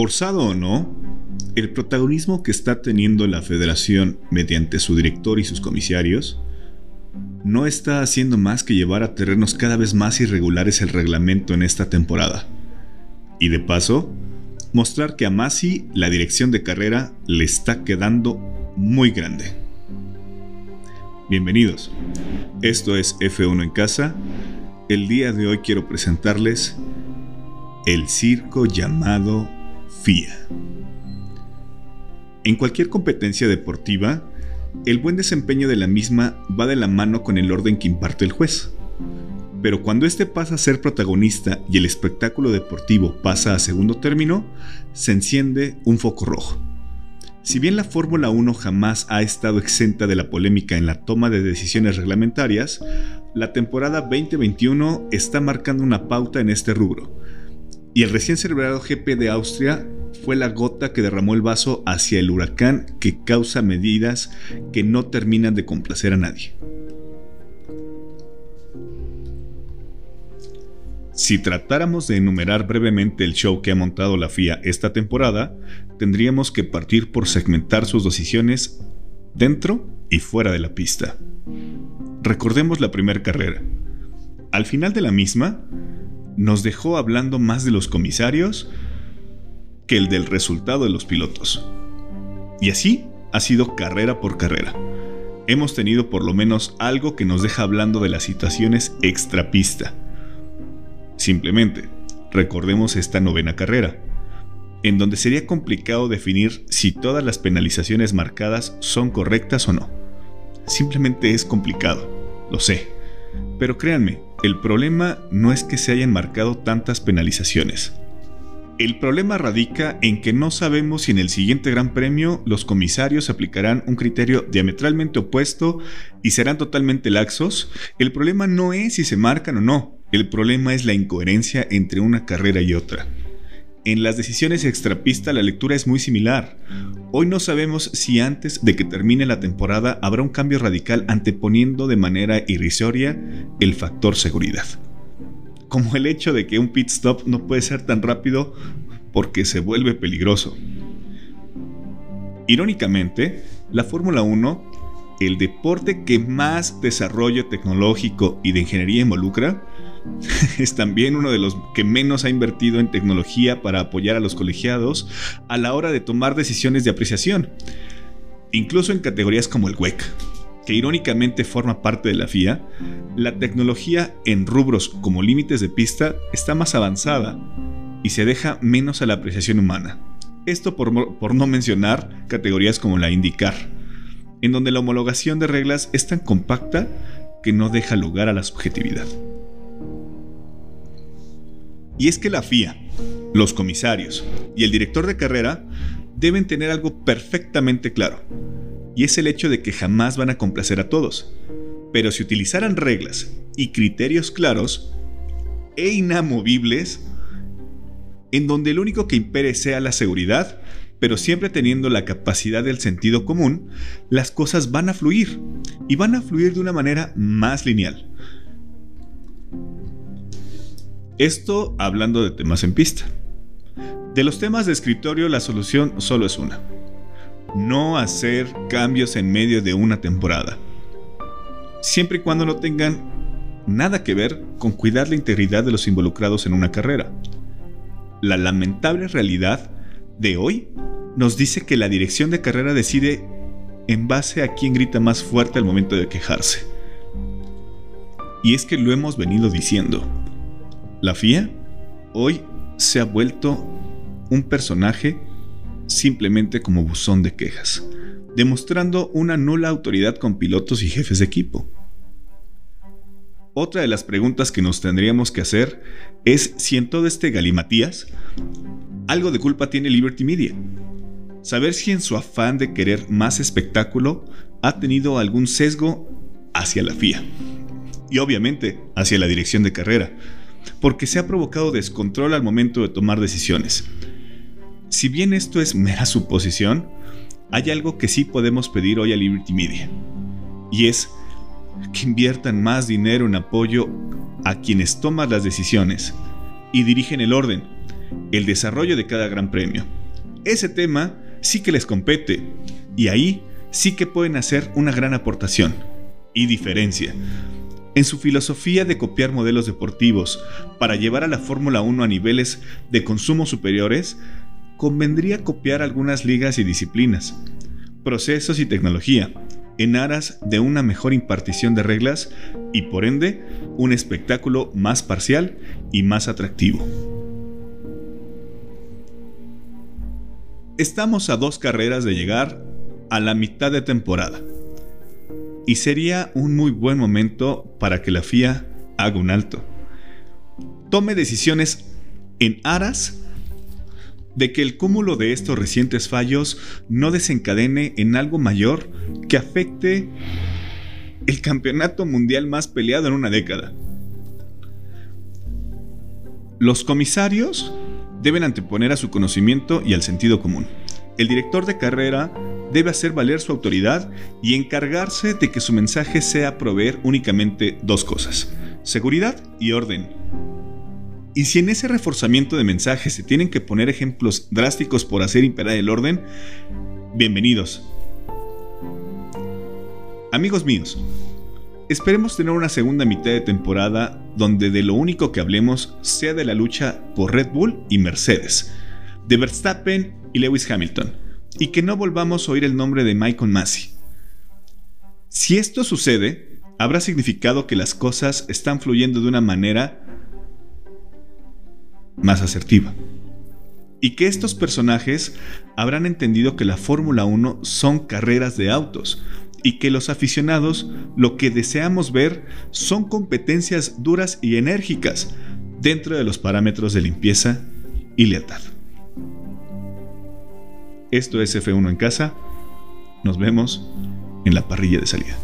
Forzado o no, el protagonismo que está teniendo la federación mediante su director y sus comisarios no está haciendo más que llevar a terrenos cada vez más irregulares el reglamento en esta temporada. Y de paso, mostrar que a Masi la dirección de carrera le está quedando muy grande. Bienvenidos, esto es F1 en casa. El día de hoy quiero presentarles el circo llamado En cualquier competencia deportiva, el buen desempeño de la misma va de la mano con el orden que imparte el juez. Pero cuando este pasa a ser protagonista y el espectáculo deportivo pasa a segundo término, se enciende un foco rojo. Si bien la Fórmula 1 jamás ha estado exenta de la polémica en la toma de decisiones reglamentarias, la temporada 2021 está marcando una pauta en este rubro, y el recién celebrado GP de Austria fue la gota que derramó el vaso hacia el huracán que causa medidas que no terminan de complacer a nadie. Si tratáramos de enumerar brevemente el show que ha montado la FIA esta temporada, tendríamos que partir por segmentar sus decisiones dentro y fuera de la pista. Recordemos la primera carrera. Al final de la misma, nos dejó hablando más de los comisarios que el del resultado de los pilotos. Y así ha sido carrera por carrera. Hemos tenido por lo menos algo que nos deja hablando de las situaciones extrapista. Simplemente, recordemos esta novena carrera, en donde sería complicado definir si todas las penalizaciones marcadas son correctas o no. Simplemente es complicado, lo sé. Pero créanme, el problema no es que se hayan marcado tantas penalizaciones. El problema radica en que no sabemos si en el siguiente Gran Premio los comisarios aplicarán un criterio diametralmente opuesto y serán totalmente laxos. El problema no es si se marcan o no, el problema es la incoherencia entre una carrera y otra. En las decisiones extrapista la lectura es muy similar. Hoy no sabemos si antes de que termine la temporada habrá un cambio radical anteponiendo de manera irrisoria el factor seguridad. Como el hecho de que un pit stop no puede ser tan rápido porque se vuelve peligroso. Irónicamente, la Fórmula 1, el deporte que más desarrollo tecnológico y de ingeniería involucra, es también uno de los que menos ha invertido en tecnología para apoyar a los colegiados a la hora de tomar decisiones de apreciación, incluso en categorías como el WEC, que irónicamente forma parte de la FIA, la tecnología en rubros como límites de pista está más avanzada y se deja menos a la apreciación humana. Esto por, no mencionar categorías como la IndyCar, en donde la homologación de reglas es tan compacta que no deja lugar a la subjetividad. Y es que la FIA, los comisarios y el director de carrera deben tener algo perfectamente claro, y es el hecho de que jamás van a complacer a todos. Pero si utilizaran reglas y criterios claros e inamovibles, en donde el único que impere sea la seguridad, pero siempre teniendo la capacidad del sentido común, las cosas van a fluir, y van a fluir de una manera más lineal. Esto hablando de temas en pista. De los temas de escritorio la solución solo es una. No hacer cambios en medio de una temporada. Siempre y cuando no tengan nada que ver con cuidar la integridad de los involucrados en una carrera. La lamentable realidad de hoy nos dice que la dirección de carrera decide en base a quién grita más fuerte al momento de quejarse. Y es que lo hemos venido diciendo. La FIA hoy se ha vuelto un personaje simplemente como buzón de quejas, demostrando una nula autoridad con pilotos y jefes de equipo. Otra de las preguntas que nos tendríamos que hacer es si en todo este galimatías algo de culpa tiene Liberty Media. Saber si en su afán de querer más espectáculo ha tenido algún sesgo hacia la FIA. Y obviamente hacia la dirección de carrera, porque se ha provocado descontrol al momento de tomar decisiones. Si bien esto es mera suposición, hay algo que sí podemos pedir hoy a Liberty Media, y es que inviertan más dinero en apoyo a quienes toman las decisiones y dirigen el orden, el desarrollo de cada gran premio. Ese tema sí que les compete y ahí sí que pueden hacer una gran aportación y diferencia. En su filosofía de copiar modelos deportivos para llevar a la Fórmula 1 a niveles de consumo superiores, convendría copiar algunas ligas y disciplinas, procesos y tecnología, en aras de una mejor impartición de reglas y por ende un espectáculo más parcial y más atractivo. Estamos a dos carreras de llegar a la mitad de temporada y sería un muy buen momento para que la FIA haga un alto. Tome decisiones en aras de que el cúmulo de estos recientes fallos no desencadene en algo mayor que afecte el campeonato mundial más peleado en una década. Los comisarios deben anteponer a su conocimiento y al sentido común. El director de carrera debe hacer valer su autoridad y encargarse de que su mensaje sea proveer únicamente dos cosas, seguridad y orden. Y si en ese reforzamiento de mensajes se tienen que poner ejemplos drásticos por hacer imperar el orden, bienvenidos. Amigos míos, esperemos tener una segunda mitad de temporada donde de lo único que hablemos sea de la lucha por Red Bull y Mercedes, de Verstappen y Lewis Hamilton y que no volvamos a oír el nombre de Michael Massey. Si esto sucede, habrá significado que las cosas están fluyendo de una manera más asertiva. Y que estos personajes habrán entendido que la Fórmula 1 son carreras de autos y que los aficionados lo que deseamos ver son competencias duras y enérgicas dentro de los parámetros de limpieza y lealtad. Esto es F1 en casa. Nos vemos en la parrilla de salida.